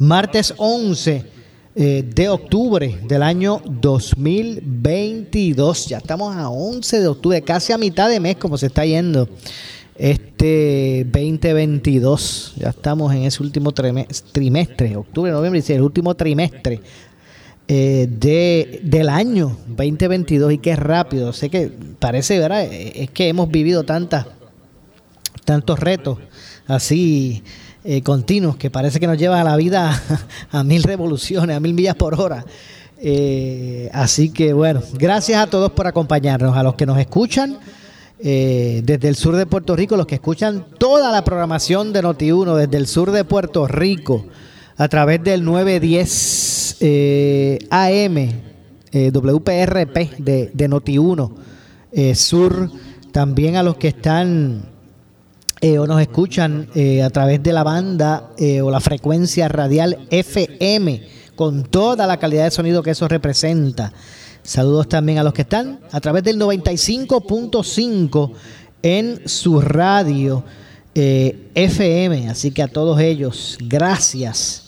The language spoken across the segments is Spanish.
martes 11 eh, de octubre del año 2022. Ya estamos a 11 de octubre, casi a mitad de mes como se está yendo este 2022. Ya estamos en ese último trimestre, octubre, noviembre, el último trimestre eh, de, del año 2022 y qué rápido. Sé que parece, ¿verdad? Es que hemos vivido tantas, tantos retos así eh, continuos que parece que nos lleva a la vida a, mil revoluciones, a mil millas por hora. Eh, así que bueno, gracias a todos por acompañarnos, a los que nos escuchan eh, desde el sur de Puerto Rico, los que escuchan toda la programación de Noti1 desde el sur de Puerto Rico a través del 910 eh, AM eh, WPRP de, de Noti1 Sur, también a los que están o nos escuchan a través de la banda o la frecuencia radial FM con toda la calidad de sonido que eso representa. Saludos también a los que están a través del 95.5 en su radio eh, FM. Así que a todos ellos, gracias.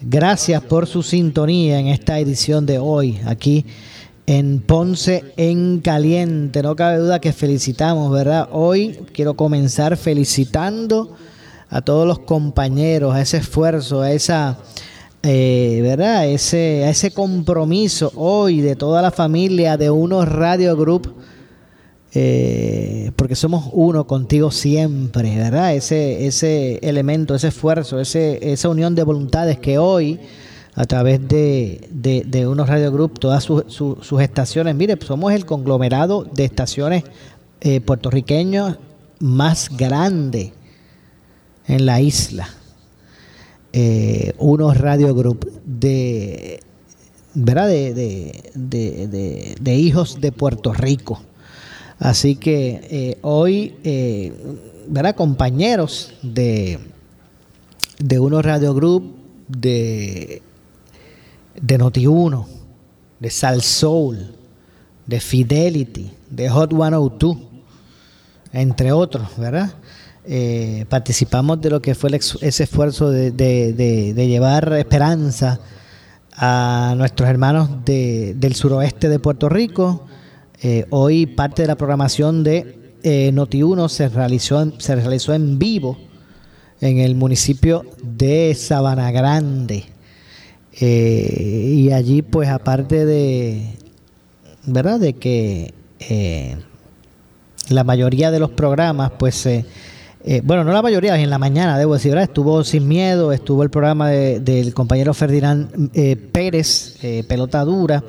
Gracias por su sintonía en esta edición de hoy, aquí en Ponce en Caliente. No cabe duda que felicitamos, ¿verdad? Hoy quiero comenzar felicitando a todos los compañeros, a ese esfuerzo, a esa eh, ¿verdad? Ese, ese compromiso hoy de toda la familia de Uno Radio Group, eh, porque somos uno contigo siempre, ¿verdad? Ese, ese elemento, ese esfuerzo, ese, esa unión de voluntades que hoy, a través de, de, Uno Radio Group, todas sus estaciones, mire, somos el conglomerado de estaciones eh, puertorriqueños más grande en la isla eh, unos Radio Group de, ¿verdad? De, de, hijos de Puerto Rico. Así que eh, hoy, eh, ¿verdad? Compañeros de, de unos Radio Group de, de Noti1, de Sal Soul, de Fidelity, de Hot 102, entre otros, ¿verdad? Eh, participamos de lo que fue ese esfuerzo de, llevar esperanza a nuestros hermanos del suroeste de Puerto Rico. Eh, hoy parte de la programación de eh, Noti1 se realizó, se realizó en vivo en el municipio de Sabana Grande. Y allí, pues, aparte de, ¿verdad? De que la mayoría de los programas, pues, eh, bueno, no la mayoría, en la mañana, debo decir. Estuvo Sin Miedo, estuvo el programa del compañero Ferdinand eh, Pérez, eh, Pelota Dura.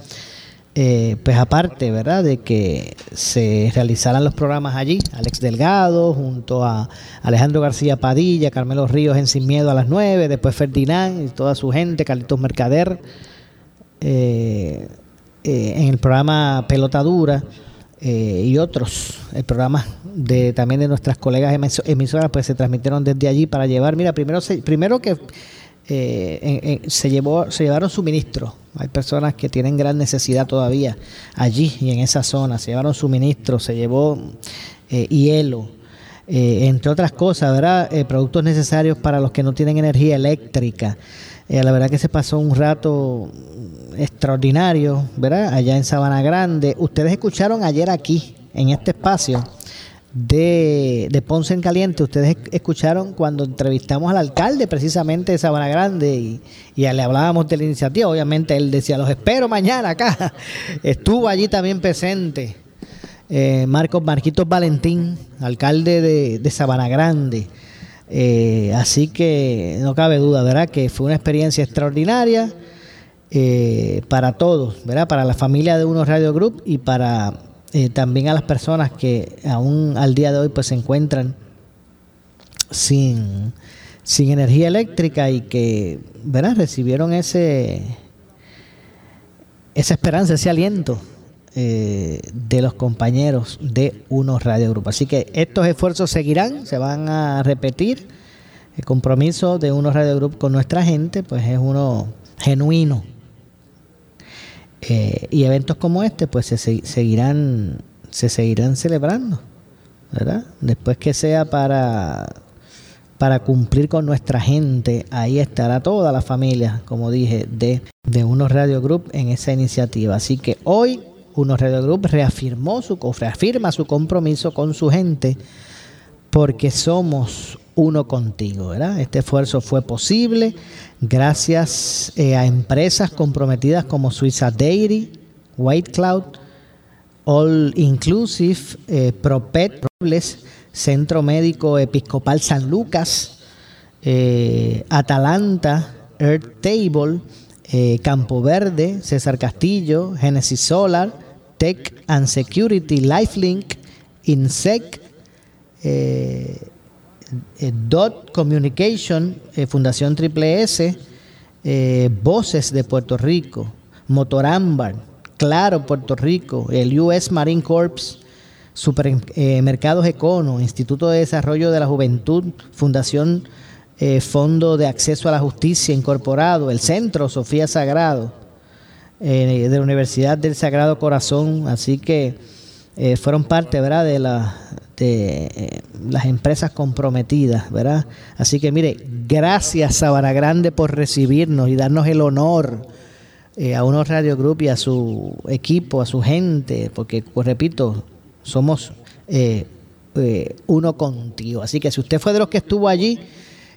Pues aparte, ¿verdad? De que se realizaran los programas allí, Alex Delgado, junto a Alejandro García Padilla, Carmelo Ríos en Sin Miedo a las 9, después Ferdinand y toda su gente, Carlitos Mercader, en el programa Pelota Dura. Eh, y otros el programa de también de nuestras colegas emisoras pues se transmitieron desde allí para llevar mira primero primero que eh, se llevó se llevaron suministros hay personas que tienen gran necesidad todavía allí y en esa zona se llevaron suministros se llevó eh, hielo entre otras cosas verdad productos necesarios para los que no tienen energía eléctrica la verdad que se pasó un rato extraordinario, ¿verdad? Allá en Sabana Grande. Ustedes escucharon ayer aquí, en este espacio, de, de, Ponce en Caliente. Ustedes escucharon cuando entrevistamos al alcalde precisamente de Sabana Grande y, y, le hablábamos de la iniciativa. Obviamente él decía, los espero mañana acá. Estuvo allí también presente eh, Marcos Marquitos Valentín, alcalde de, de Sabana Grande. Eh, así que no cabe duda, ¿verdad? Que fue una experiencia extraordinaria eh, para todos, ¿verdad? Para la familia de Uno Radio Group y para eh, también a las personas que aún al día de hoy pues se encuentran sin, sin energía eléctrica y que ¿verdad? recibieron ese esa esperanza, ese aliento eh, de los compañeros de Unos Radio Group. Así que estos esfuerzos seguirán, se van a repetir. El compromiso de Unos Radio Group con nuestra gente, pues es uno genuino, eh, y eventos como este, pues se seguirán, se seguirán celebrando, ¿verdad? Después que sea para, para cumplir con nuestra gente, ahí estará toda la familia, como dije, de, de Unos Radio Group en esa iniciativa. Así que hoy Unos Radio Group reafirmó su, reafirma su compromiso con su gente porque somos uno contigo, ¿verdad? Este esfuerzo fue posible gracias eh, a empresas comprometidas como Suiza Dairy, White Cloud, All Inclusive, eh, Propet, Robles, Centro Médico Episcopal San Lucas, eh, Atalanta, Earth Table, Campo Verde, César Castillo, Genesis Solar, Tech and Security, Lifelink, INSEC, Dot Communication, eh, Fundación Triple S, eh, Voces de Puerto Rico, Motorambar, Claro Puerto Rico, el US Marine Corps, Supermercados Econo, Instituto de Desarrollo de la Juventud, Fundación Fondo de Acceso a la Justicia Incorporado, el Centro Sofía Sagrado, de la Universidad del Sagrado Corazón, así que fueron parte ¿verdad? de la eh, las empresas comprometidas, ¿verdad? Así que mire, gracias Sabana Grande por recibirnos y darnos el honor eh, a unos Radio Group y a su equipo, a su gente, porque, pues repito, somos eh, uno contigo. Así que si usted fue de los que estuvo allí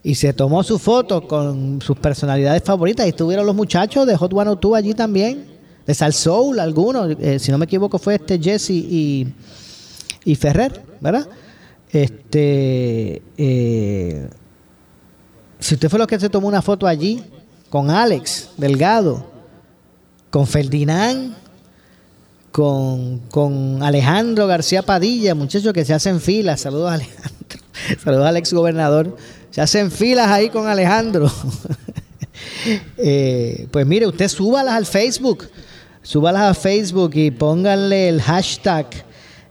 y se tomó su foto con sus personalidades favoritas, y estuvieron los muchachos de Hot One Two allí también, de Sal Soul, algunos, si no me equivoco fue este Jesse y y Ferrer, ¿verdad? Este, eh, si usted fue lo que se tomó una foto allí con Alex Delgado, con Ferdinand, con, con Alejandro García Padilla, muchachos que se hacen filas, saludos a Alejandro, saludos al ex gobernador, se hacen filas ahí con Alejandro. Eh, pues mire, usted súbalas al Facebook, súbalas a Facebook y pónganle el hashtag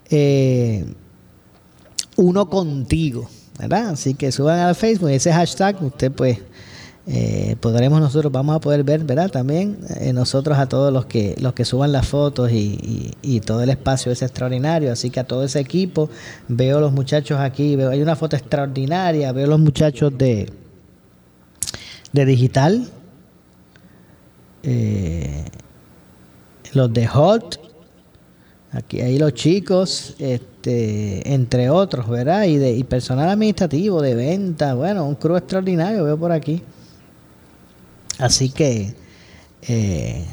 eh, uno contigo, ¿verdad? Así que suban al Facebook ese hashtag, usted pues eh, podremos nosotros, vamos a poder ver, ¿verdad? También eh, nosotros a todos los que los que suban las fotos y, todo el espacio es extraordinario, así que a todo ese equipo, veo los muchachos aquí, veo, hay una foto extraordinaria, veo los muchachos de, de digital, los de Hot, Aquí hay los chicos, este, entre otros, ¿verdad? Y, de, personal administrativo, de venta, bueno, un crew extraordinario veo por aquí. Así que, eh,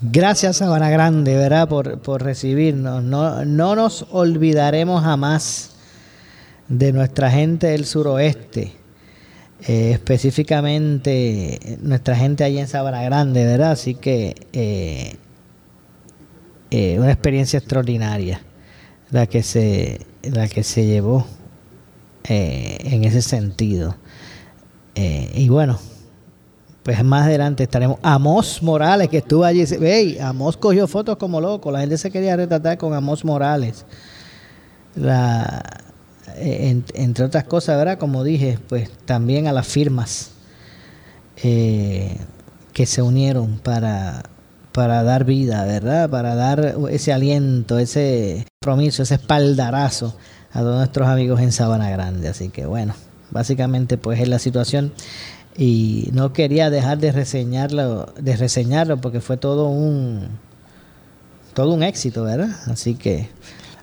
gracias Sabana Grande, ¿verdad? Por, por recibirnos. No, no nos olvidaremos jamás de nuestra gente del suroeste. Eh, específicamente nuestra gente allí en Sabana Grande, ¿verdad? Así que eh, eh, una experiencia extraordinaria la que se, la que se llevó eh, en ese sentido. Eh, y bueno, pues más adelante estaremos. Amos Morales, que estuvo allí. Hey, Amos cogió fotos como loco. La gente se quería retratar con Amos Morales. Entre otras cosas, ¿verdad? Como dije, pues también a las firmas que se unieron para para dar vida, ¿verdad? Para dar ese aliento, ese compromiso, ese espaldarazo a todos nuestros amigos en Sabana Grande. Así que bueno, básicamente pues es la situación y no quería dejar de reseñarlo, de reseñarlo porque fue todo un todo un éxito, ¿verdad? Así que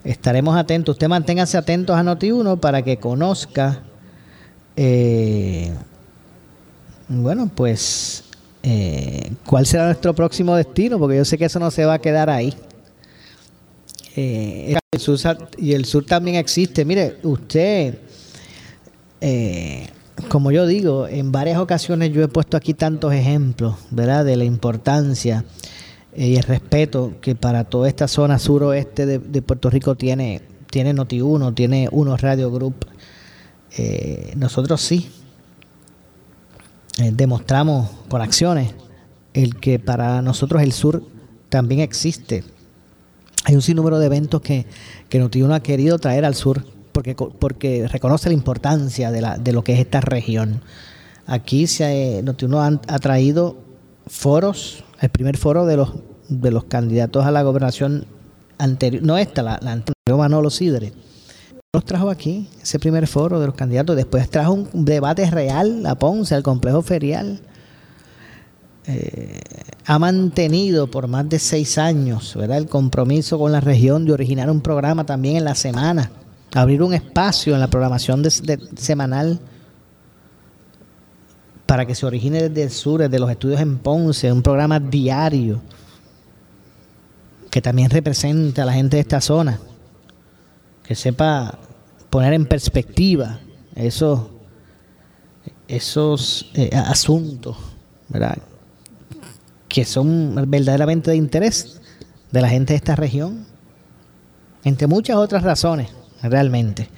estaremos atentos. Usted manténgase atentos a Noti1 para que conozca, eh, bueno, pues, eh, cuál será nuestro próximo destino, porque yo sé que eso no se va a quedar ahí. Eh, el sur, y el sur también existe. Mire, usted, como yo digo, en varias ocasiones yo he puesto aquí tantos ejemplos, ¿verdad?, de la importancia eh, y el respeto que para toda esta zona suroeste de, Puerto Rico tiene, tiene Noti1, tiene Uno Radio Group. Eh, nosotros sí eh, demostramos con acciones el que para nosotros el sur también existe. Hay un sinnúmero de eventos que, que Noti1 ha querido traer al sur porque, porque reconoce la importancia de, la, de lo que es esta región. Aquí se, Noti1 ha traído foros el primer foro de los de los candidatos a la gobernación anterior, no esta, la, la anterior Manolo Sidre, nos trajo aquí ese primer foro de los candidatos, después trajo un debate real a Ponce, al complejo ferial. Eh, ha mantenido por más de seis años ¿verdad? el compromiso con la región de originar un programa también en la semana, abrir un espacio en la programación semanal para que se origine desde el sur, desde los estudios en Ponce, un programa diario que también represente a la gente de esta zona, que sepa poner en perspectiva esos, esos eh, asuntos, ¿verdad? que son verdaderamente de interés de la gente de esta región, entre muchas otras razones, realmente.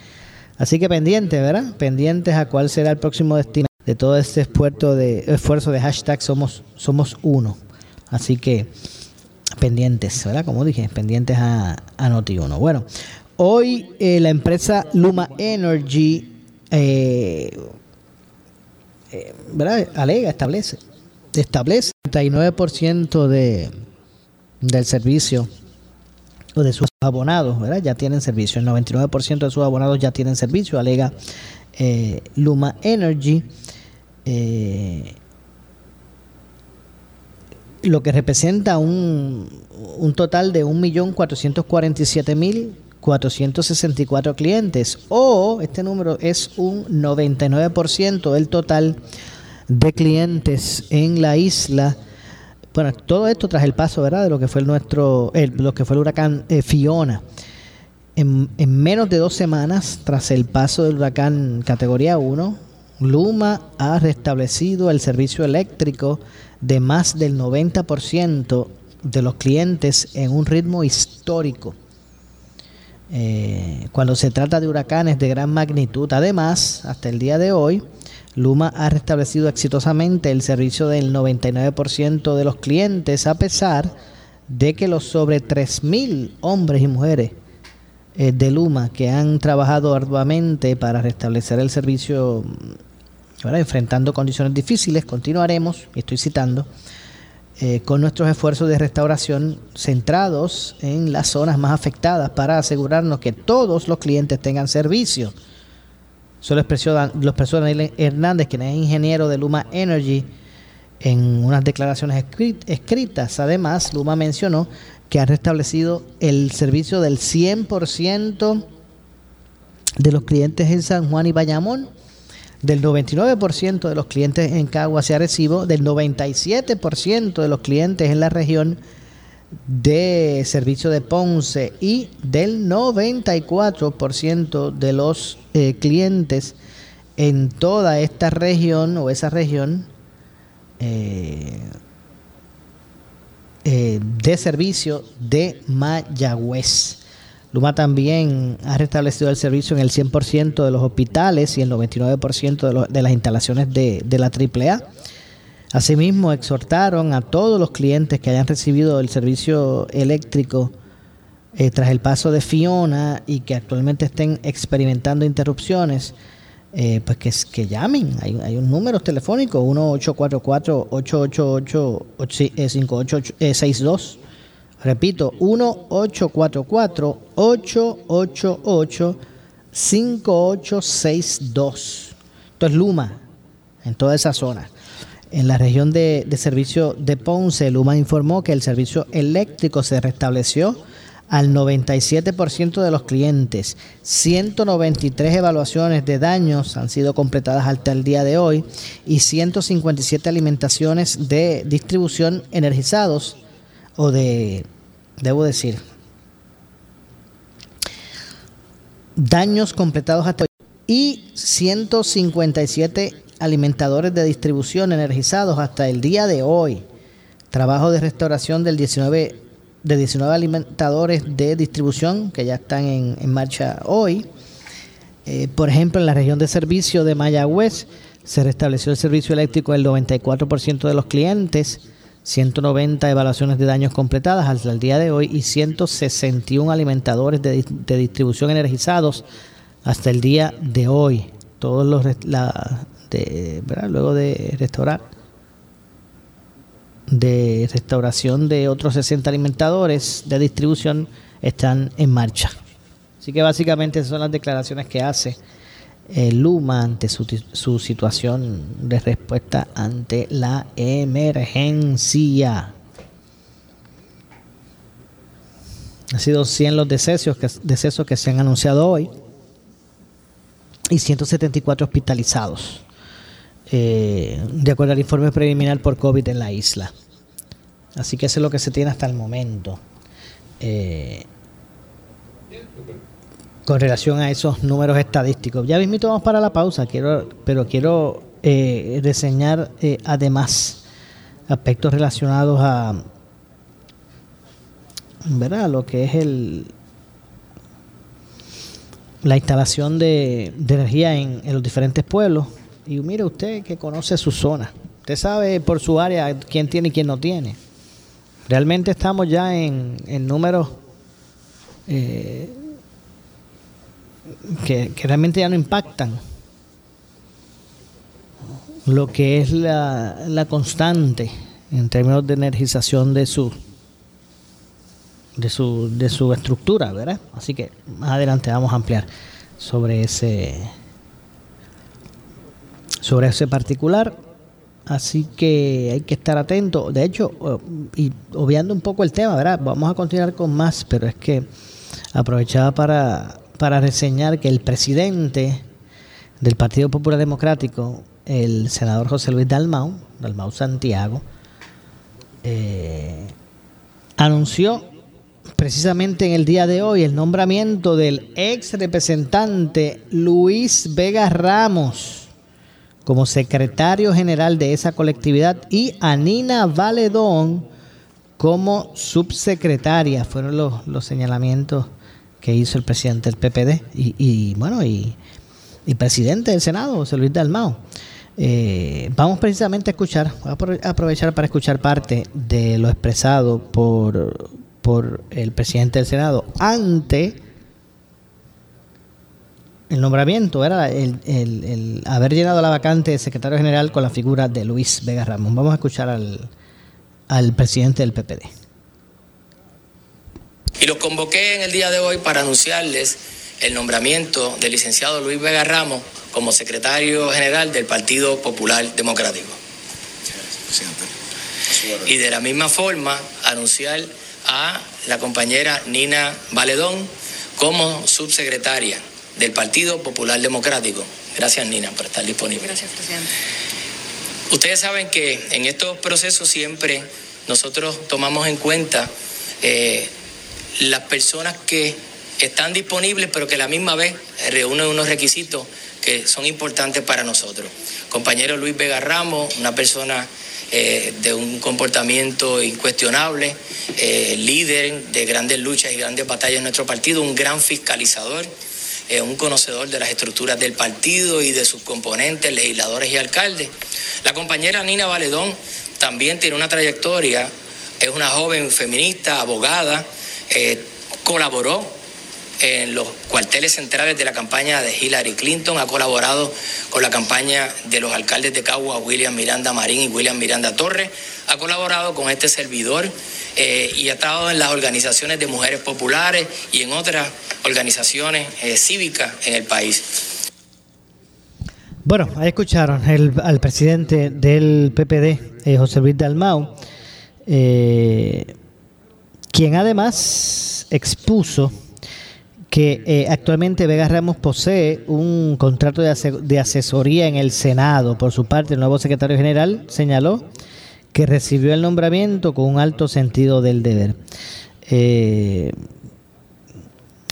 Así que pendientes, ¿verdad? Pendientes a cuál será el próximo destino de todo este esfuerzo de, esfuerzo de hashtag Somos, somos Uno. Así que pendientes, ¿verdad? Como dije, pendientes a, a Noti1. Bueno, hoy eh, la empresa Luma Energy, eh, eh. Alega, establece, establece el 39% de, del servicio o de sus abonados, ¿verdad? Ya tienen servicio. El 99% de sus abonados ya tienen servicio, alega Luma Energy. Lo que representa un, un total de 1.447.464 clientes, o este número es un 99% del total de clientes en la isla. Bueno, todo esto tras el paso, ¿verdad?, de lo que fue el nuestro, lo que fue el huracán eh, Fiona. En, en menos de dos semanas, tras el paso del huracán categoría 1, Luma ha restablecido el servicio eléctrico de más del 90% de los clientes en un ritmo histórico. Eh, cuando se trata de huracanes de gran magnitud, además, hasta el día de hoy, Luma ha restablecido exitosamente el servicio del 99% de los clientes, a pesar de que los sobre 3.000 hombres y mujeres eh, de Luma que han trabajado arduamente para restablecer el servicio enfrentando condiciones difíciles, continuaremos, estoy citando, eh, con nuestros esfuerzos de restauración centrados en las zonas más afectadas para asegurarnos que todos los clientes tengan servicio. Eso lo expresó, lo expresó Daniel Hernández, quien es ingeniero de Luma Energy, en unas declaraciones escritas. Además, Luma mencionó que ha restablecido el servicio del 100% de los clientes en San Juan y Bayamón del 99% de los clientes en Caguas y Arecibo, del 97% de los clientes en la región de servicio de Ponce y del 94% de los eh, clientes en toda esta región o esa región eh, eh, de servicio de Mayagüez. Luma también ha restablecido el servicio en el 100% de los hospitales y el 99% de, las instalaciones de, la AAA. Asimismo, exhortaron a todos los clientes que hayan recibido el servicio eléctrico eh, tras el paso de Fiona y que actualmente estén experimentando interrupciones, eh, pues que, que llamen. Hay, hay un número telefónico, 1-844-888-5862 Repito, 1-844-888-5862. Esto es Luma, en toda esa zona. En la región de, servicio de Ponce, Luma informó que el servicio eléctrico se restableció al 97% de los clientes. 193 evaluaciones de daños han sido completadas hasta el día de hoy y 157 alimentaciones de distribución energizados o de, debo decir, daños completados hasta hoy y 157 alimentadores de distribución energizados hasta el día de hoy. Trabajo de restauración del 19 de 19 alimentadores de distribución que ya están en, marcha hoy. Eh, por ejemplo, en la región de servicio de Mayagüez se restableció el servicio eléctrico del 94% de los clientes, 190 evaluaciones de daños completadas hasta el día de hoy y 161 alimentadores de, distribución energizados hasta el día de hoy. Todos los de, luego de restaurar de restauración de otros 60 alimentadores de distribución están en marcha. Así que básicamente son las declaraciones que hace eh, Luma ante su, su situación de respuesta ante la emergencia. Han sido 100 los decesos que, decesos que se han anunciado hoy y 174 hospitalizados. Eh, de acuerdo al informe preliminar por COVID en la isla. Así que eso es lo que se tiene hasta el momento. Eh, con relación a esos números estadísticos. Ya mismo vamos para la pausa, quiero, pero quiero eh, reseñar además aspectos relacionados a ¿verdad? lo que es el la instalación de, energía en los diferentes pueblos y mire usted que conoce su zona. Usted sabe por su área quién tiene y quién no tiene. Realmente estamos ya en, números eh, que, realmente ya no impactan lo que es la, la constante en términos de energización de su de su de su estructura, ¿verdad? Así que más adelante vamos a ampliar sobre ese sobre ese particular. Así que hay que estar atento. De hecho, y obviando un poco el tema, ¿verdad? Vamos a continuar con más, pero es que aprovechaba para, para reseñar que el presidente del Partido Popular Democrático, el senador José Luis Dalmau, Dalmau Santiago, eh, anunció precisamente en el día de hoy el nombramiento del ex representante Luis Vega Ramos como secretario general de esa colectividad y a Nina Valedón como subsecretaria. Fueron los, señalamientos que hizo el presidente del PPD y, bueno, y, presidente del Senado, José Luis Dalmao. Eh, vamos precisamente a escuchar, voy a aprovechar para escuchar parte de lo expresado por, por el presidente del Senado ante el nombramiento era el, haber llenado la vacante de secretario general con la figura de Luis Vega Ramón. Vamos a escuchar al, al presidente del PPD. Y los convoqué en el día de hoy para anunciarles el nombramiento del licenciado Luis Vega Ramos como secretario general del Partido Popular Democrático. Y de la misma forma anunciar a la compañera Nina Valedón como subsecretaria del Partido Popular Democrático. Gracias, Nina, por estar disponible. Gracias, presidente. Ustedes saben que en estos procesos siempre nosotros tomamos en cuenta eh, las personas que están disponibles, pero que a la misma vez reúnen unos requisitos que son importantes para nosotros. Compañero Luis Vega Ramos, una persona eh, de un comportamiento incuestionable, eh, líder de grandes luchas y grandes batallas en nuestro partido, un gran fiscalizador es un conocedor de las estructuras del partido y de sus componentes, legisladores y alcaldes. La compañera Nina Valedón también tiene una trayectoria, es una joven feminista, abogada, eh, colaboró en los cuarteles centrales de la campaña de Hillary Clinton, ha colaborado con la campaña de los alcaldes de Cagua, William Miranda Marín y William Miranda Torres, ha colaborado con este servidor eh, y ha estado en las organizaciones de mujeres populares y en otras organizaciones eh, cívicas en el país. Bueno, ahí escucharon al presidente del PPD, José Luis Dalmau, quien además expuso que eh, actualmente Vega Ramos posee un contrato de, de, asesoría en el Senado. Por su parte, el nuevo secretario general señaló que recibió el nombramiento con un alto sentido del deber. Eh,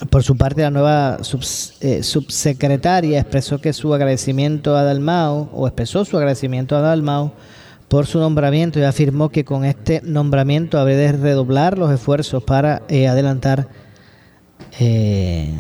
por su parte, la nueva eh, subsecretaria expresó que su agradecimiento a Dalmao, o expresó su agradecimiento a Dalmao por su nombramiento y afirmó que con este nombramiento habrá de redoblar los esfuerzos para eh, adelantar eh,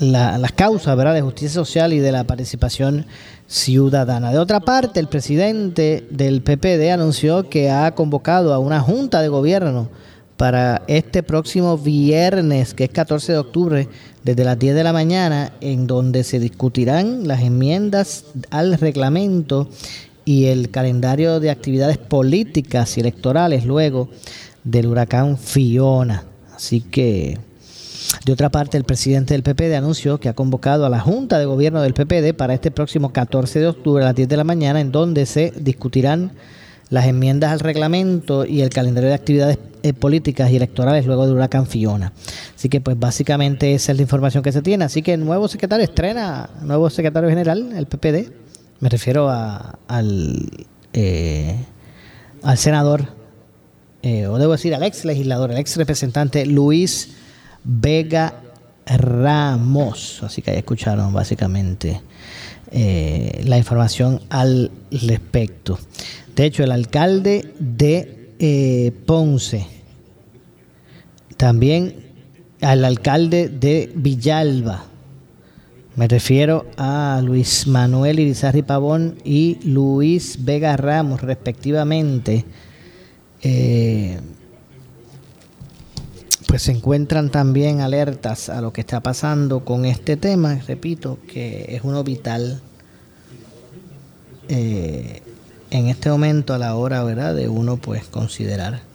las causas de justicia social y de la participación ciudadana. De otra parte, el presidente del PPD anunció que ha convocado a una junta de gobierno para este próximo viernes, que es 14 de octubre, desde las 10 de la mañana, en donde se discutirán las enmiendas al reglamento y el calendario de actividades políticas y electorales luego del huracán Fiona. Así que, de otra parte, el presidente del PPD anunció que ha convocado a la Junta de Gobierno del PPD para este próximo 14 de octubre a las 10 de la mañana, en donde se discutirán las enmiendas al reglamento y el calendario de actividades eh, políticas y electorales luego de Huracán Fiona. Así que pues básicamente esa es la información que se tiene. Así que nuevo secretario estrena, nuevo secretario general, el PPD, me refiero al, eh, al senador, eh, o debo decir al ex legislador, el ex representante Luis Vega Ramos. Así que ahí escucharon básicamente la información al respecto. De hecho, el alcalde de eh, Ponce, también al alcalde de Villalba, me refiero a Luis Manuel Irizarri Pavón y Luis Vega Ramos, respectivamente, eh, pues se encuentran también alertas a lo que está pasando con este tema, repito, que es uno vital eh, en este momento a la hora ¿verdad? de uno pues considerar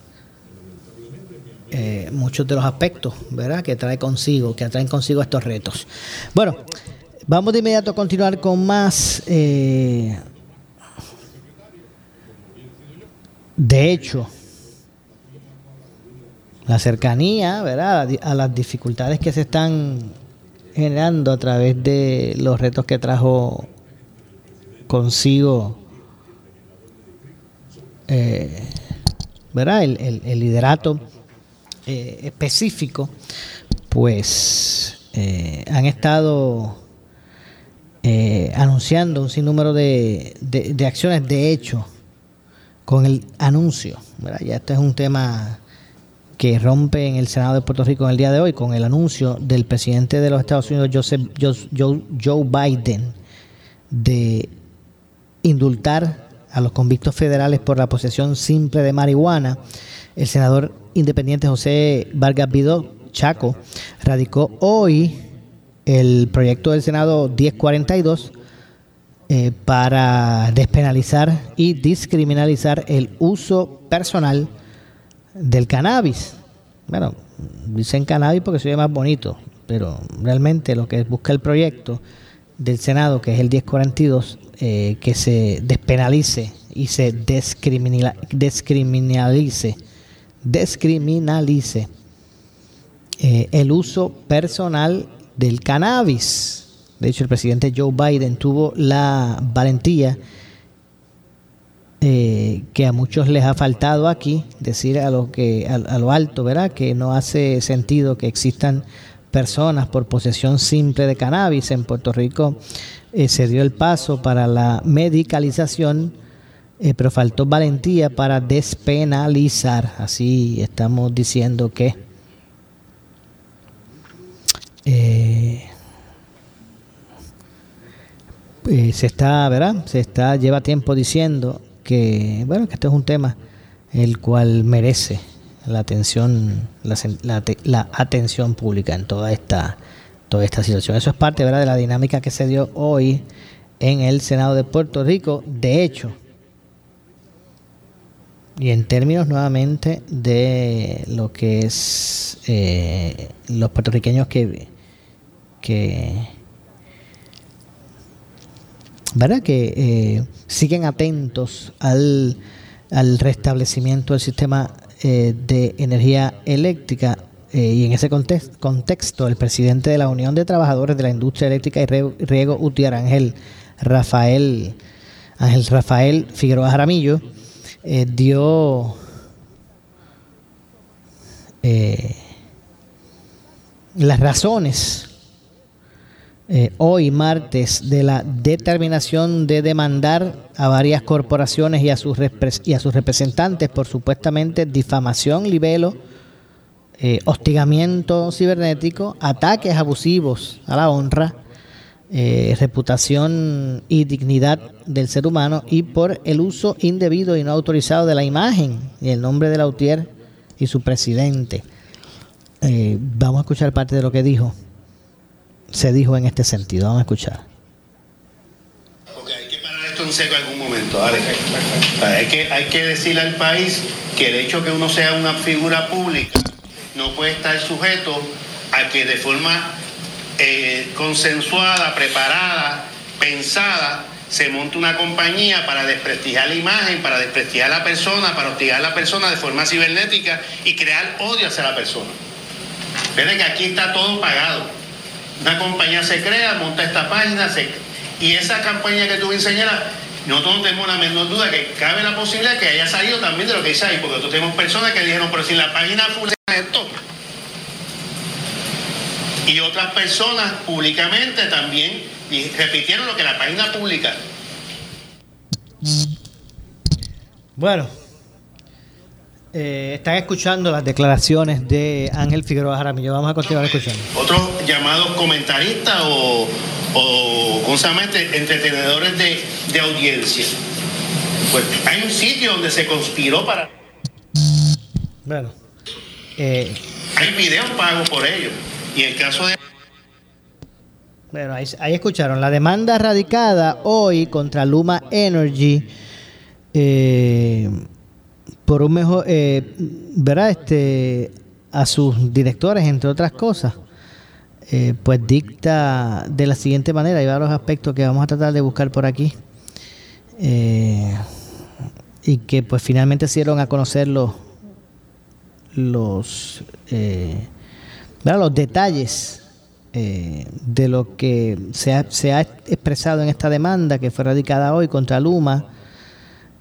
eh, muchos de los aspectos ¿verdad? que trae consigo, que atraen consigo estos retos. Bueno, vamos de inmediato a continuar con más. Eh, de hecho, la cercanía ¿verdad? a las dificultades que se están generando a través de los retos que trajo consigo eh, ¿verdad? El, liderato eh, específico, pues eh, han estado anunciando un sinnúmero de, de, acciones. De hecho, con el anuncio, ¿verdad? ya este es un tema que rompe en el Senado de Puerto Rico en el día de hoy con el anuncio del presidente de los Estados Unidos, Joseph, Joe, Joe Biden, de indultar a los convictos federales por la posesión simple de marihuana, el senador independiente José Vargas Vidó Chaco radicó hoy el proyecto del Senado 1042 eh, para despenalizar y discriminalizar el uso personal del cannabis. Bueno, dicen cannabis porque se ve más bonito, pero realmente lo que busca el proyecto del Senado, que es el 1042, eh, que se despenalice y se descriminalice, descriminalice eh, el uso personal del cannabis. De hecho, el presidente Joe Biden tuvo la valentía eh, que a muchos les ha faltado aquí, decir a lo que a, lo alto, ¿verdad? Que no hace sentido que existan personas por posesión simple de cannabis en Puerto Rico eh, se dio el paso para la medicalización, eh, pero faltó valentía para despenalizar. Así estamos diciendo que eh, se está, ¿verdad? Se está, lleva tiempo diciendo que, bueno, que este es un tema el cual merece la atención, la, la atención pública en toda esta toda esta situación. Eso es parte ¿verdad? de la dinámica que se dio hoy en el Senado de Puerto Rico. De hecho, y en términos nuevamente de lo que es eh, los puertorriqueños que, que ¿verdad? que eh, siguen atentos al, al restablecimiento del sistema eh, de Energía Eléctrica. Eh, y en ese contexto, el presidente de la Unión de Trabajadores de la Industria Eléctrica y Riego Utiar, Ángel Rafael, Ángel Rafael Figueroa Jaramillo, dio las razones eh, hoy martes de la determinación de demandar a varias corporaciones y a sus, y a sus representantes por supuestamente difamación, libelo, eh, hostigamiento cibernético, ataques abusivos a la honra, eh, reputación y dignidad del ser humano y por el uso indebido y no autorizado de la imagen y el nombre de Lautier y su presidente. vamos a escuchar parte de lo que dijo se dijo en este sentido. Vamos a escuchar. Hay que parar esto en seco algún momento. Hay, que, hay que decirle al país que el hecho que uno sea una figura pública no puede estar sujeto a que de forma eh, consensuada, preparada, pensada, se monte una compañía para desprestigiar la imagen, para desprestigiar a la persona, para hostigar a la persona de forma cibernética y crear odio hacia la persona. Ven que aquí está todo pagado. Una compañía se crea, monta esta página, y esa campaña que tú enseñaras, nosotros no tenemos la menor duda que cabe la posibilidad que haya salido también de lo que dice ahí, porque nosotros tenemos personas que dijeron, pero si la página funciona esto. Y otras personas públicamente también repitieron lo que la página publica. Bueno, eh, están escuchando las declaraciones de Ángel Figueroa Jaramillo. Vamos a continuar escuchando. Otros llamados comentaristas o, o entretenedores de, de audiencia. Pues hay un sitio donde se conspiró para. Bueno. Eh, hay videos pagos por ellos. Y el caso de. Bueno, ahí, escucharon. La demanda radicada hoy contra Luma Energy. Eh, por un mejor, eh, verá, este, a sus directores, entre otras cosas, eh, pues dicta de la siguiente manera, hay varios aspectos que vamos a tratar de buscar por aquí, eh, y que pues finalmente se dieron a conocer los, los, los detalles de lo que se ha, se ha expresado en esta demanda que fue radicada hoy contra Luma.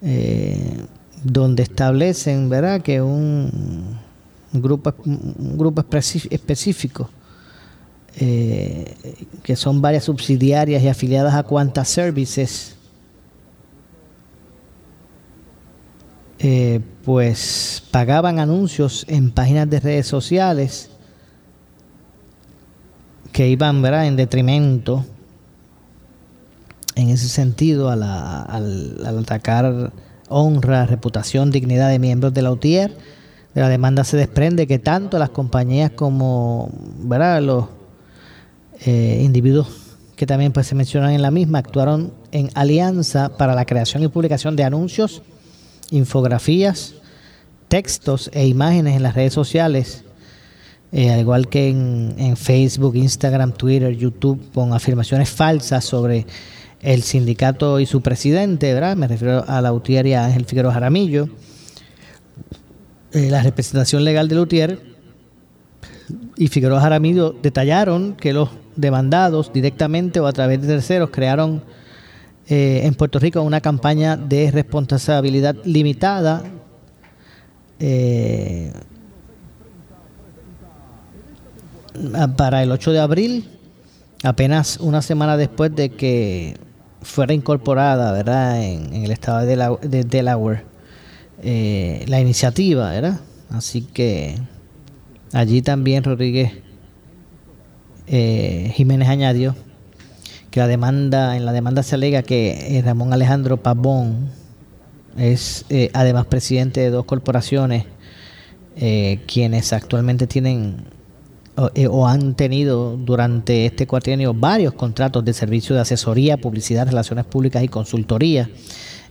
Eh, donde establecen ¿verdad? que un, grupo, un grupo específico, eh, que son varias subsidiarias y afiliadas a Quanta Services, eh, pues pagaban anuncios en páginas de redes sociales que iban ¿verdad? en detrimento en ese sentido al, atacar honra, reputación, dignidad de miembros de la UTIER. De la demanda se desprende que tanto las compañías como ¿verdad? los eh, individuos que también pues, se mencionan en la misma actuaron en alianza para la creación y publicación de anuncios, infografías, textos e imágenes en las redes sociales, eh, al igual que en, Facebook, Instagram, Twitter, YouTube, con afirmaciones falsas sobre el sindicato y su presidente, ¿verdad? Me refiero a la UTIER y a Ángel Figueroa Jaramillo. Eh, la representación legal de Lutier y Figueroa Jaramillo detallaron que los demandados directamente o a través de terceros crearon eh, en Puerto Rico una campaña de responsabilidad limitada para el 8 de abril, apenas una semana después de que fuera incorporada, ¿verdad? En, el estado de, Delaware eh, la iniciativa, ¿verdad? Así que allí también Rodríguez eh, Jiménez añadió que la demanda, en la demanda se alega que eh, Ramón Alejandro Pavón es además presidente de dos corporaciones quienes actualmente tienen eh, o, han tenido durante este cuatrienio varios contratos de servicio de asesoría, publicidad, relaciones públicas y consultoría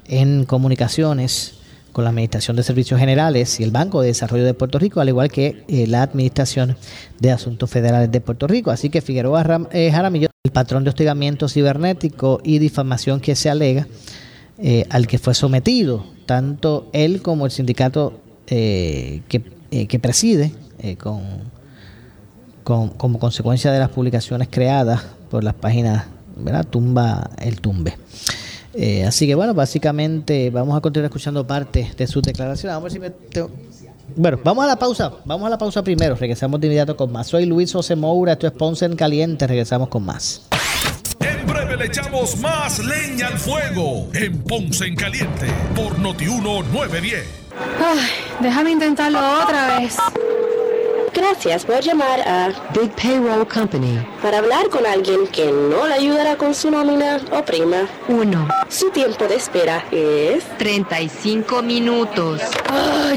en comunicaciones con la Administración de Servicios Generales y el Banco de Desarrollo de Puerto Rico, al igual que eh, la Administración de Asuntos Federales de Puerto Rico. Así que Figueroa eh, Jaramillo, el patrón de hostigamiento cibernético y difamación que se alega, al que fue sometido tanto él como el sindicato que, que, preside con, con, como consecuencia de las publicaciones creadas por las páginas, ¿verdad? Tumba el tumbe. así que bueno, básicamente vamos a continuar escuchando parte de sus declaraciones. Vamos a ver si me bueno, vamos a la pausa. Vamos a la pausa primero. Regresamos de inmediato con más. Soy Luis José Moura. Esto es Ponce en Caliente. Regresamos con más. En breve le echamos más leña al fuego en Ponce en Caliente por Notiuno 910. Ay, déjame intentarlo otra vez. Gracias por llamar a Big Payroll Company. Para hablar con alguien que no le ayudará con su nómina o prima. 1. Su tiempo de espera es 35 minutos.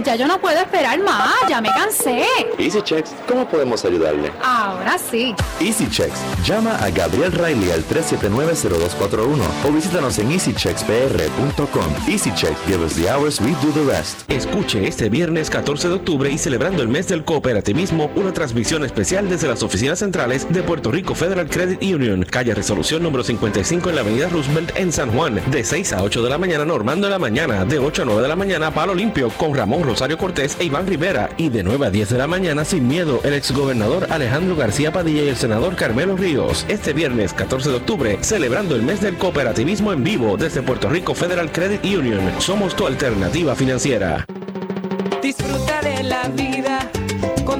Ya yo no puedo esperar más, ya me cansé. Easy Checks, ¿cómo podemos ayudarle? Ahora sí. Easy Checks, llama a Gabriel Riley al 379-0241 o visítanos en easycheckspr.com. Easy Checks, give us the hours, we do the rest. Escuche este viernes 14 de octubre y celebrando el mes del cooperativismo una transmisión especial desde las oficinas centrales de Puerto Rico Federal Credit Union, calle Resolución número 55 en la avenida Roosevelt en San Juan, de 6 a 8 de la mañana, Normando de la mañana, de 8 a 9 de la mañana, Palo Limpio, con Ramón Rosario Cortés e Iván Rivera, y de 9 a 10 de la mañana, sin miedo, el exgobernador Alejandro García Padilla y el senador Carmelo Ríos. Este viernes 14 de octubre, celebrando el mes del cooperativismo en vivo desde Puerto Rico Federal Credit Union. Somos tu alternativa financiera. Disfruta de la vida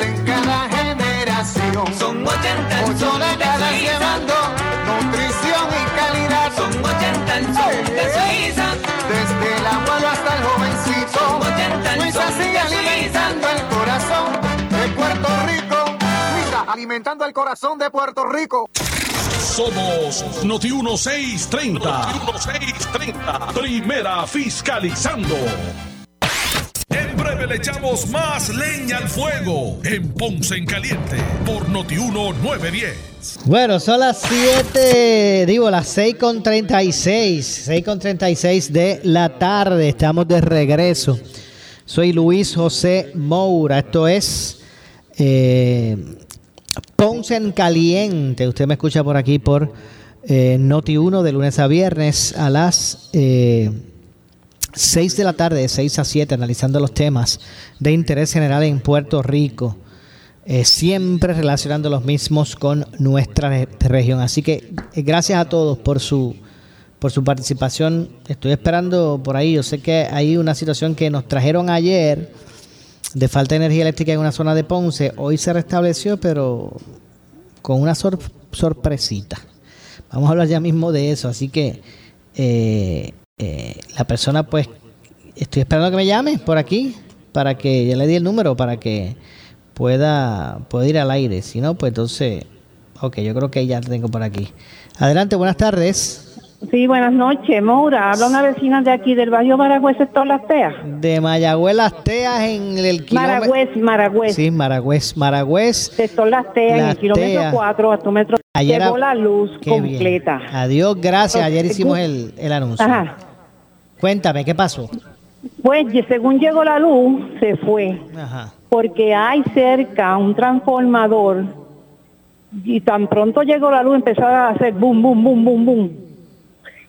En cada generación. Son 80 Ocho décadas llevando nutrición y calidad. Son 80 en son de Suiza. Desde el abuelo hasta el jovencito. Son 80 Suiza sigue alimentando el corazón de Puerto Rico. Suiza alimentando el corazón de Puerto Rico. Somos Noti 1630. Noti 1630. Primera fiscalizando. Le echamos más leña al fuego en Ponce en Caliente por Noti 910. Bueno, son las 7, digo, las 6 con 36, 6 con 36 de la tarde. Estamos de regreso. Soy Luis José Moura. Esto es eh, Ponce en Caliente. Usted me escucha por aquí por eh, Noti 1 de lunes a viernes a las eh, 6 de la tarde, de 6 a 7, analizando los temas de interés general en Puerto Rico. Eh, siempre relacionando los mismos con nuestra región. Así que eh, gracias a todos por su por su participación. Estoy esperando por ahí. Yo sé que hay una situación que nos trajeron ayer de falta de energía eléctrica en una zona de Ponce. Hoy se restableció, pero con una sorpresita. Vamos a hablar ya mismo de eso. Así que eh, eh, la persona, pues, estoy esperando que me llame por aquí para que ya le di el número para que pueda, pueda ir al aire. Si no, pues entonces, ok, yo creo que ya tengo por aquí. Adelante, buenas tardes. Sí, buenas noches, Moura. Habla una vecina de aquí del barrio Maragüez, sector Las Teas. De Mayagüez Las Teas en el kilómetro... Maragüez, Maragüez. Sí, Maragüez, Maragüez. Sector Las Teas, en el kilómetro 4, hasta un metro. Ayer Llegó la luz completa. Adiós, gracias. Ayer hicimos el, el anuncio. Ajá. Cuéntame, ¿qué pasó? Pues según llegó la luz, se fue. Ajá. Porque hay cerca un transformador y tan pronto llegó la luz empezó a hacer boom, boom, boom, boom, boom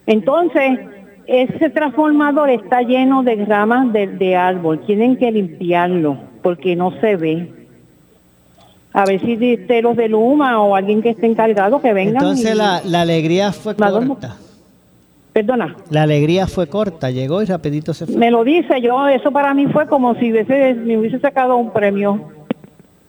entonces, ese transformador está lleno de ramas de, árbol. Tienen que limpiarlo porque no se ve. A ver si de los de Luma o alguien que esté encargado que venga. Entonces la, alegría fue corta. Perdona. La alegría fue corta, llegó y rapidito se fue. Me lo dice yo, eso para mí fue como si hubiese, me hubiese sacado un premio.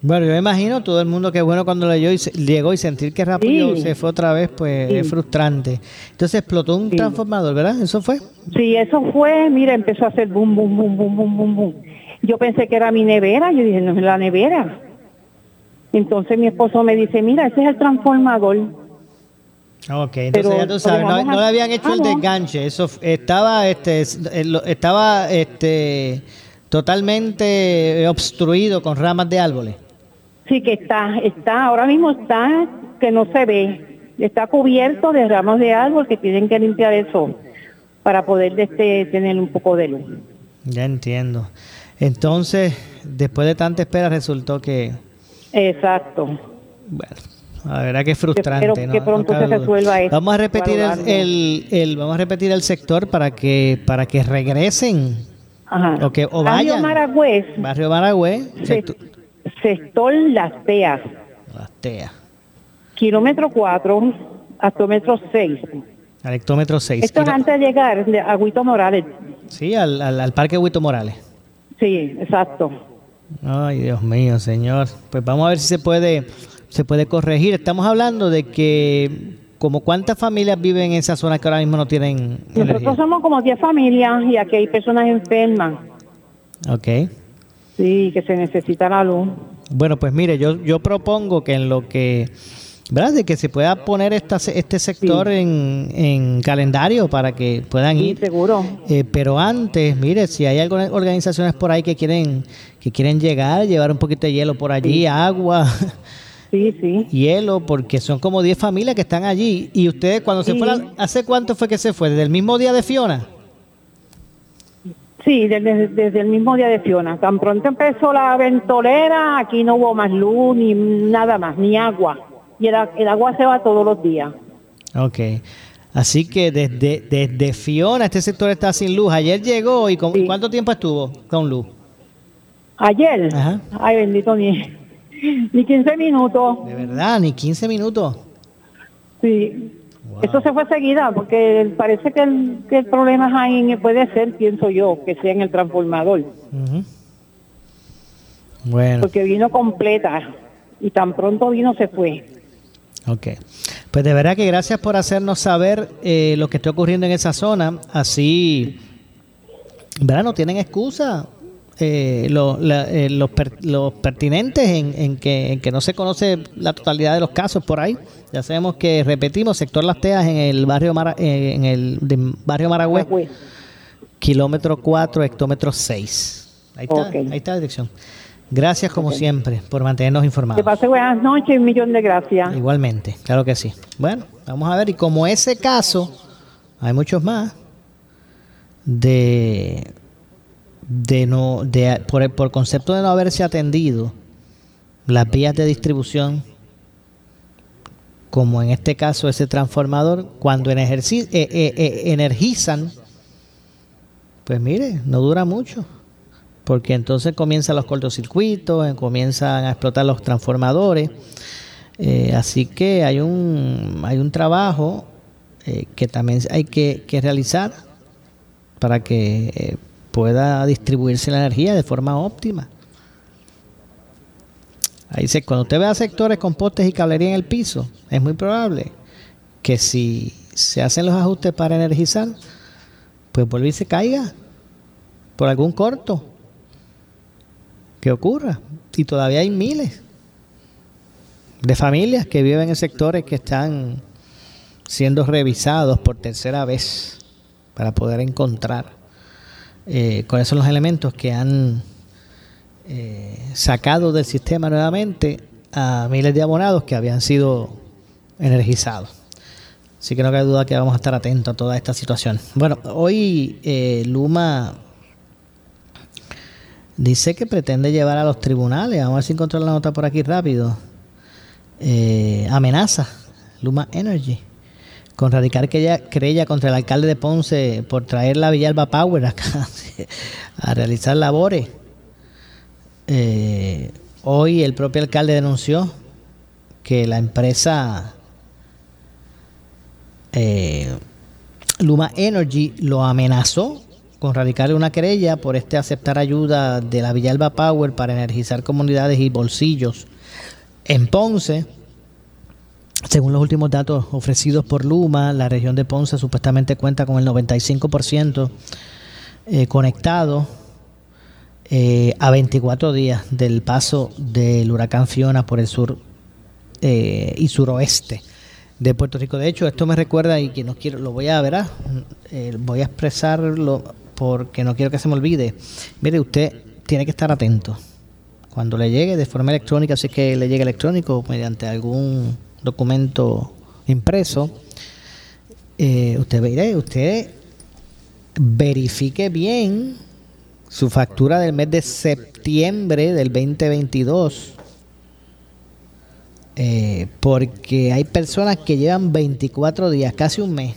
Bueno, yo me imagino todo el mundo que bueno cuando leyó y llegó y sentir que rápido se fue otra vez, pues es frustrante. Entonces explotó un transformador, ¿verdad? ¿Eso fue? Sí, eso fue, mira, empezó a hacer boom, boom, boom, boom, boom, boom, boom. Yo pensé que era mi nevera, yo dije, no es la nevera. Entonces mi esposo me dice, mira, ese es el transformador. Ok, entonces ya tú sabes, no, le habían hecho el desganche, eso estaba, este, estaba, este, totalmente obstruido con ramas de árboles. Sí, que está, está, ahora mismo está que no se ve, está cubierto de ramas de árbol que tienen que limpiar eso para poder este, tener un poco de luz. Ya entiendo. Entonces, después de tanta espera resultó que... Exacto. Bueno, la verdad que es frustrante. Espero que pronto se resuelva esto. Vamos a repetir el, el, vamos a repetir el sector para que para que regresen Ajá. o que o vayan. Maragüez. Barrio Maragüez. Sector, Las Teas. Las Teas. Kilómetro 4, hectómetro 6. Al hectómetro 6. Esto es antes de llegar a Huito Morales. Sí, al, al, al Parque Huito Morales. Sí, exacto. Ay, Dios mío, señor. Pues vamos a ver si se puede se puede corregir. Estamos hablando de que como cuántas familias viven en esa zona que ahora mismo no tienen Nosotros somos como 10 familias y aquí hay personas enfermas. Ok. Sí, que se necesita la luz. Bueno, pues mire, yo, yo propongo que en lo que ¿verdad? De que se pueda poner esta, este sector en, en, calendario para que puedan ir. seguro. Eh, pero antes, mire, si hay algunas organizaciones por ahí que quieren que quieren llegar, llevar un poquito de hielo por allí, agua. Sí, sí. Hielo, porque son como 10 familias que están allí. ¿Y ustedes cuando se fueron, hace cuánto fue que se fue? ¿Desde el mismo día de Fiona? Sí, desde, desde, el mismo día de Fiona. Tan pronto empezó la ventolera, aquí no hubo más luz, ni nada más, ni agua y el, agua se va todos los días. Ok. Así que desde, desde Fiona este sector está sin luz. Ayer llegó y con, ¿cuánto tiempo estuvo con luz? Ayer. Ay, bendito ni, ni 15 minutos. De verdad, ni 15 minutos. Sí. Eso se fue seguida porque parece que el, que el problema ahí, puede ser, pienso yo, que sea en el transformador. Bueno. Porque vino completa y tan pronto vino se fue. Ok. Pues de verdad que gracias por hacernos saber eh, lo que está ocurriendo en esa zona. Así, ¿verdad? No tienen excusa eh, lo, eh, los, los, pertinentes en, que, en que no se conoce la totalidad de los casos por ahí. Ya sabemos que, repetimos, sector Las Teas en el barrio Mara, en el barrio Maragüe, kilómetro 4, hectómetro 6. Ahí está, ahí está la dirección. Gracias como siempre por mantenernos informados. Que pase buenas noches un millón de gracias. Igualmente, claro que sí. Bueno, vamos a ver, y como ese caso, hay muchos más de de no de por, por concepto de no haberse atendido las vías de distribución como en este caso ese transformador cuando en eh, eh, eh, energizan pues mire no dura mucho porque entonces comienzan los cortocircuitos, comienzan a explotar los transformadores. Eh, así que hay un, hay un trabajo que también hay que, realizar para que pueda distribuirse la energía de forma óptima. Ahí dice, cuando usted vea sectores con postes y cablería en el piso, es muy probable que si se hacen los ajustes para energizar, pues vuelve y se caiga por algún corto que ocurra. Y todavía hay miles de familias que viven en sectores que están siendo revisados por tercera vez para poder encontrar eh, cuáles son los elementos que han eh, sacado del sistema nuevamente a miles de abonados que habían sido energizados. Así que no cabe duda que vamos a estar atentos a toda esta situación. Bueno, hoy eh, Luma Dice que pretende llevar a los tribunales, vamos a ver si encontró la nota por aquí rápido. Eh, amenaza Luma Energy con radicar que ella crella contra el alcalde de Ponce por traer la Villalba Power acá a realizar labores. Eh, hoy el propio alcalde denunció que la empresa eh, Luma Energy lo amenazó con radicarle una querella por este aceptar ayuda de la Villalba Power para energizar comunidades y bolsillos en Ponce. Según los últimos datos ofrecidos por Luma, la región de Ponce supuestamente cuenta con el 95% eh, conectado eh, a 24 días del paso del huracán Fiona por el sur eh, y suroeste de Puerto Rico. De hecho, esto me recuerda y que no quiero, lo voy a ver, eh, voy a expresarlo porque no quiero que se me olvide. Mire, usted tiene que estar atento. Cuando le llegue de forma electrónica, si es que le llegue electrónico mediante algún documento impreso, eh, usted verá, usted verifique bien su factura del mes de septiembre del 2022 eh, porque hay personas que llevan 24 días, casi un mes,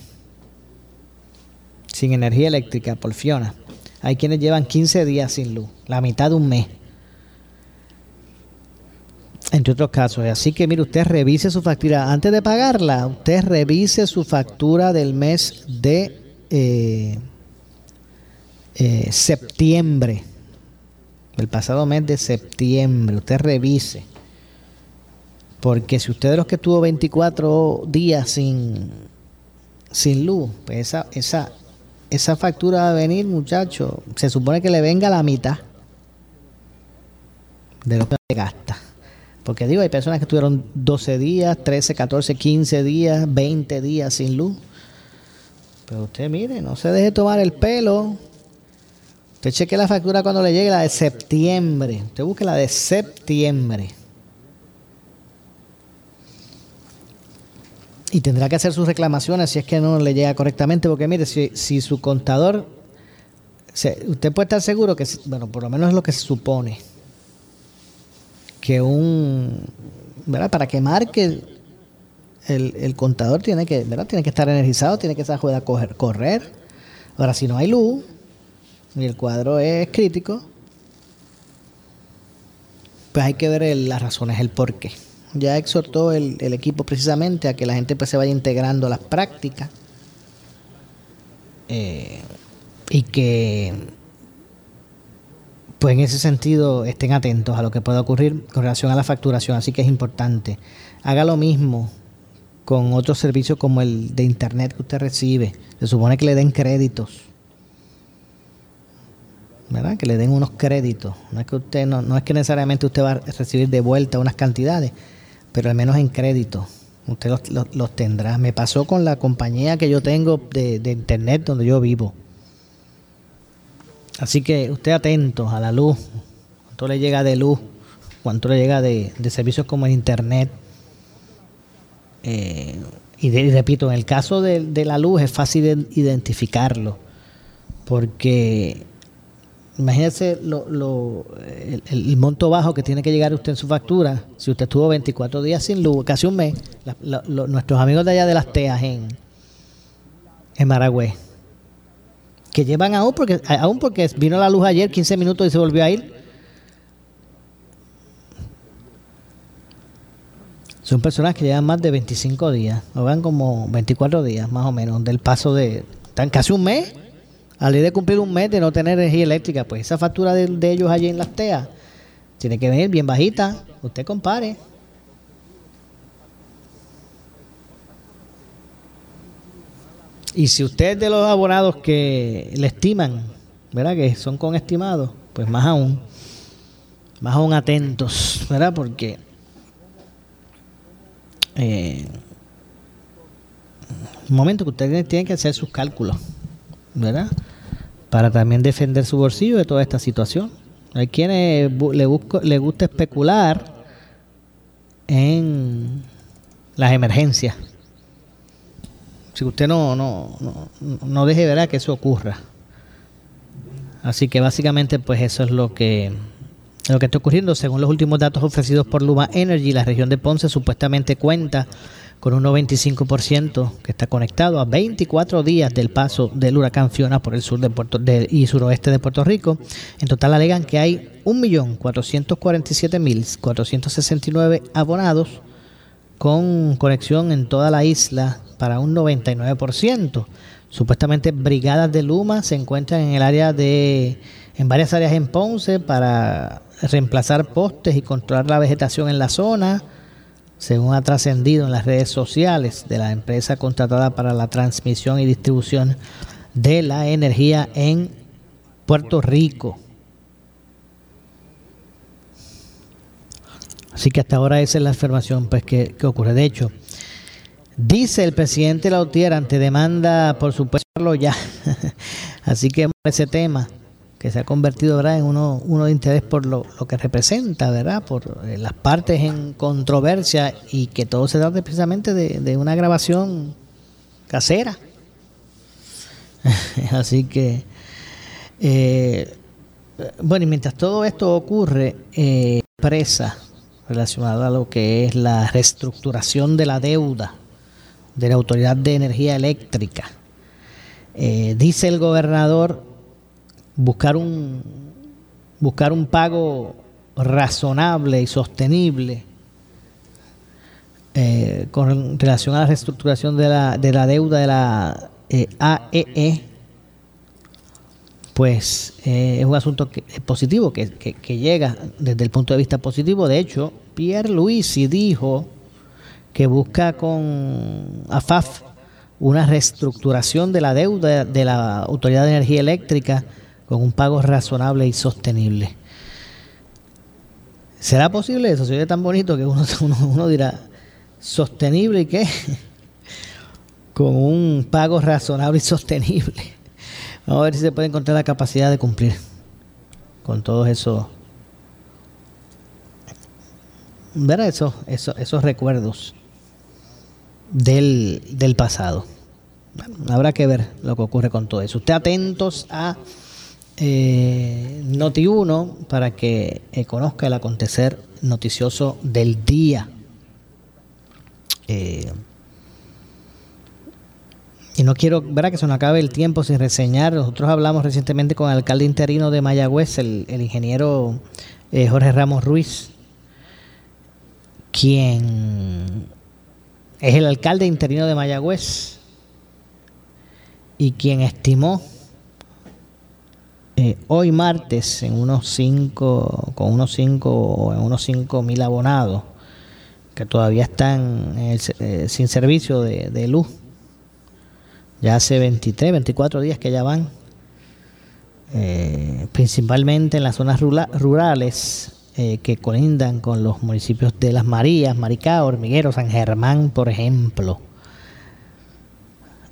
sin energía eléctrica por Fiona. Hay quienes llevan 15 días sin luz, la mitad de un mes. Entre otros casos. Así que mire, usted revise su factura. Antes de pagarla, usted revise su factura del mes de eh, eh, septiembre. El pasado mes de septiembre. Usted revise. Porque si usted de los que tuvo 24 días sin, sin luz, pues esa, esa, esa factura va a venir, muchacho, se supone que le venga la mitad de lo que gasta. Porque digo, hay personas que tuvieron 12 días, 13, 14, 15 días, 20 días sin luz. Pero usted mire, no se deje tomar el pelo. Usted cheque la factura cuando le llegue la de septiembre. Usted busque la de septiembre. y tendrá que hacer sus reclamaciones si es que no le llega correctamente, porque mire, si, si su contador, usted puede estar seguro que, bueno, por lo menos es lo que se supone, que un, ¿verdad? Para que marque el, el contador tiene que, ¿verdad? Tiene que estar energizado, tiene que saber a correr, correr. Ahora, si no hay luz y el cuadro es crítico, pues hay que ver las razones, el por qué ya exhortó el, equipo precisamente a que la gente pues, se vaya integrando a las prácticas eh, y que pues en ese sentido estén atentos a lo que pueda ocurrir con relación a la facturación, así que es importante. Haga lo mismo con otros servicios como el de internet que usted recibe. Se supone que le den créditos ¿verdad? Que le den unos créditos. No es que usted no, no es que necesariamente usted va a recibir de vuelta unas cantidades, pero al menos en crédito usted los, tendrá. Me pasó con la compañía que yo tengo de, internet donde yo vivo. Así que usted atento a la luz, cuánto le llega de luz, cuánto le llega de, servicios como el internet. Eh, y, repito, en el caso de, la luz es fácil identificarlo, porque imagínese lo, el, monto bajo que tiene que llegar usted en su factura. Si usted estuvo 24 días sin luz, casi un mes, nuestros amigos de allá de las TEAS en, en que llevan aún porque, aún porque vino la luz ayer 15 minutos y se volvió a ir. Son personas que llevan más de 25 días, o van como 24 días más o menos, del paso de... Están casi un mes a ley de cumplir un mes de no tener energía eléctrica, pues esa factura de, ellos allí en las TEA tiene que venir bien bajita. Usted compare. Y si usted es de los abonados que le estiman, ¿verdad? Que son con estimados, pues más aún, más aún atentos, ¿verdad? Porque eh, un momento que usted tiene que hacer sus cálculos, ¿verdad? para también defender su bolsillo de toda esta situación. Hay quienes le, le gusta especular en las emergencias. Si usted no, no, no, no deje ver que eso ocurra. Así que básicamente pues eso es lo que lo que está ocurriendo. Según los últimos datos ofrecidos por Luma Energy, la región de Ponce supuestamente cuenta con un 95% que está conectado a 24 días del paso del huracán Fiona por el sur de Puerto, y suroeste de Puerto Rico. En total alegan que hay 1.447.469 abonados con conexión en toda la isla para un 99%. Supuestamente brigadas de Luma se encuentran en el área de en varias áreas en Ponce para reemplazar postes y controlar la vegetación en la zona según ha trascendido en las redes sociales de la empresa contratada para la transmisión y distribución de la energía en Puerto Rico. Así que hasta ahora esa es la información pues, que, ocurre. De hecho, Dice el presidente Lautier ante demanda, por supuesto, ya. Así que ese tema que se ha convertido ¿verdad? en uno, uno de interés por lo, que representa, ¿verdad? por eh, las partes en controversia y que todo se trata precisamente de, una grabación casera. Así que, eh, bueno, y mientras todo esto ocurre, eh, presa relacionada a lo que es la reestructuración de la deuda de la Autoridad de Energía Eléctrica. Eh, dice el gobernador buscar un, buscar un pago razonable y sostenible eh, con relación a la reestructuración de la, de la deuda de la AEE, e, pues eh, es un asunto positivo, que, llega desde el punto de vista positivo. De hecho, Pierre Luisi dijo que busca con AFAF una reestructuración de la deuda de la Autoridad de Energía Eléctrica con un pago razonable y sostenible. ¿Será posible eso? Se tan bonito que uno, uno, dirá, ¿sostenible y qué? con un pago razonable y sostenible. Vamos a ver si se puede encontrar la capacidad de cumplir con todos esos, ver esos, esos recuerdos del, del pasado. habrá que ver lo que ocurre con todo eso. Usted atentos a eh, Noti1 para que eh, conozca el acontecer noticioso del día. Eh, y no quiero ver que se nos acabe el tiempo sin reseñar. Nosotros hablamos recientemente con el alcalde interino de Mayagüez, el, ingeniero Jorge Ramos Ruiz, quien es el alcalde interino de Mayagüez y quien estimó eh, hoy martes en unos 5 con unos 5 o en unos 5 mil abonados que todavía están eh, sin servicio de, luz ya hace 23 24 días que ya van eh, principalmente en las zonas rurales eh, que colindan con los municipios de Las Marías, Maricao, Hormiguero, San Germán, por ejemplo.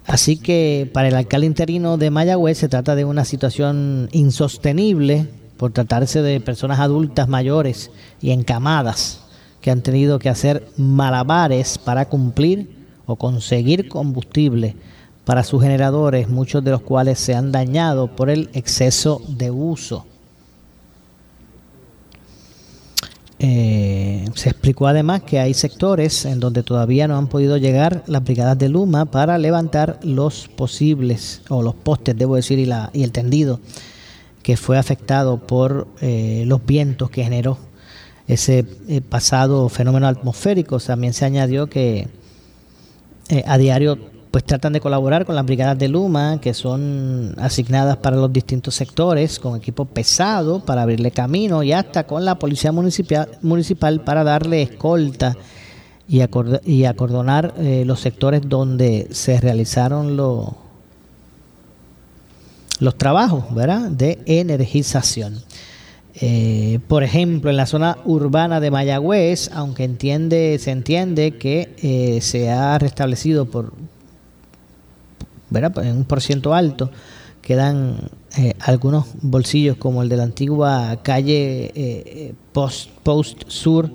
Así que para el alcalde interino de Mayagüez se trata de una situación insostenible por tratarse de personas adultas mayores y encamadas que han tenido que hacer malabares para cumplir o conseguir combustible para sus generadores, muchos de los cuales se han dañado por el exceso de uso. Eh, se explicó además que hay sectores en donde todavía no han podido llegar las brigadas de Luma para levantar los posibles, o los postes, debo decir, y, la, y el tendido que fue afectado por eh, los vientos que generó ese eh, pasado fenómeno atmosférico. También se añadió que a diario pues tratan de colaborar con las brigadas de Luma, que son asignadas para los distintos sectores, con equipo pesado para abrirle camino y hasta con la policía municipal, municipal para darle escolta y, y acordonar eh, los sectores donde se realizaron los los trabajos ¿verdad? de energización. Eh, por ejemplo, en la zona urbana de Mayagüez, aunque entiende, se entiende que eh, se ha restablecido por, en un por ciento alto, quedan eh, algunos bolsillos como el de la antigua calle eh, Post, Post Sur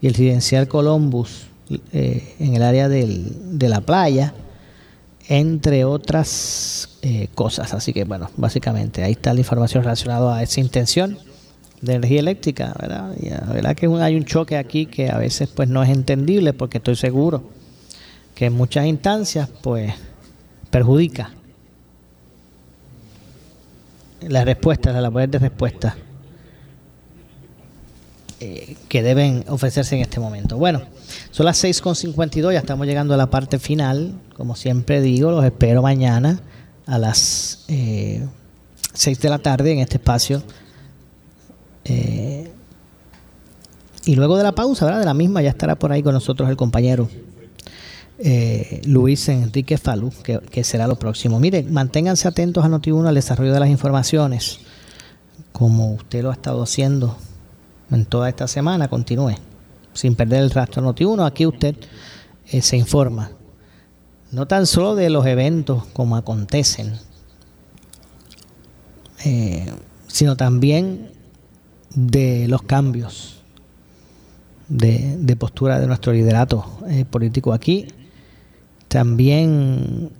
y el residencial Columbus en el área del, de la playa, entre otras cosas. Así que bueno, básicamente ahí está la información relacionada a esa intención de energía eléctrica, ¿verdad? Y la verdad que hay un choque aquí que a veces pues no es entendible porque estoy seguro que en muchas instancias pues perjudica las respuestas, las labores de respuesta eh, que deben ofrecerse en este momento. Bueno, son las 6.52, ya estamos llegando a la parte final. Como siempre digo, los espero mañana a las eh, 6 de la tarde en este espacio. Eh, y luego de la pausa, ¿verdad? De la misma, ya estará por ahí con nosotros el compañero eh, Luis Enrique Falú, que, será lo próximo. Mire, manténganse atentos a Noti1 al desarrollo de las informaciones, como usted lo ha estado haciendo en toda esta semana, continúe, sin perder el rastro Noti1, aquí usted eh, se informa no tan solo de los eventos como acontecen, eh, sino también de los cambios de, postura de nuestro liderato político aquí. También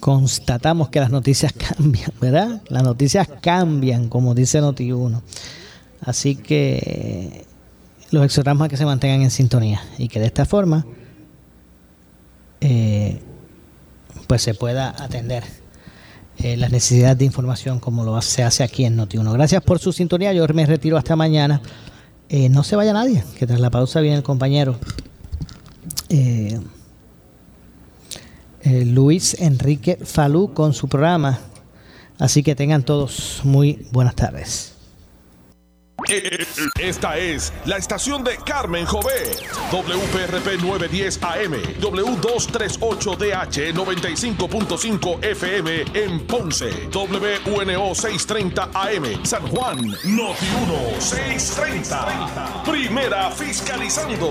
constatamos que las noticias cambian, ¿verdad? Las noticias cambian, como dice Noti1. Así que los exhortamos a que se mantengan en sintonía y que de esta forma eh, pues se pueda atender eh, las necesidades de información como lo se hace aquí en Noti1. Gracias por su sintonía. Yo me retiro hasta mañana. Eh, no se vaya nadie, que tras la pausa viene el compañero eh, Luis Enrique Falú con su programa. Así que tengan todos muy buenas tardes. Esta es la estación de Carmen Jové. WPRP 910 AM, W238DH 95.5 FM en Ponce, WNO 630 AM, San Juan, Noti 1 630. Primera fiscalizando.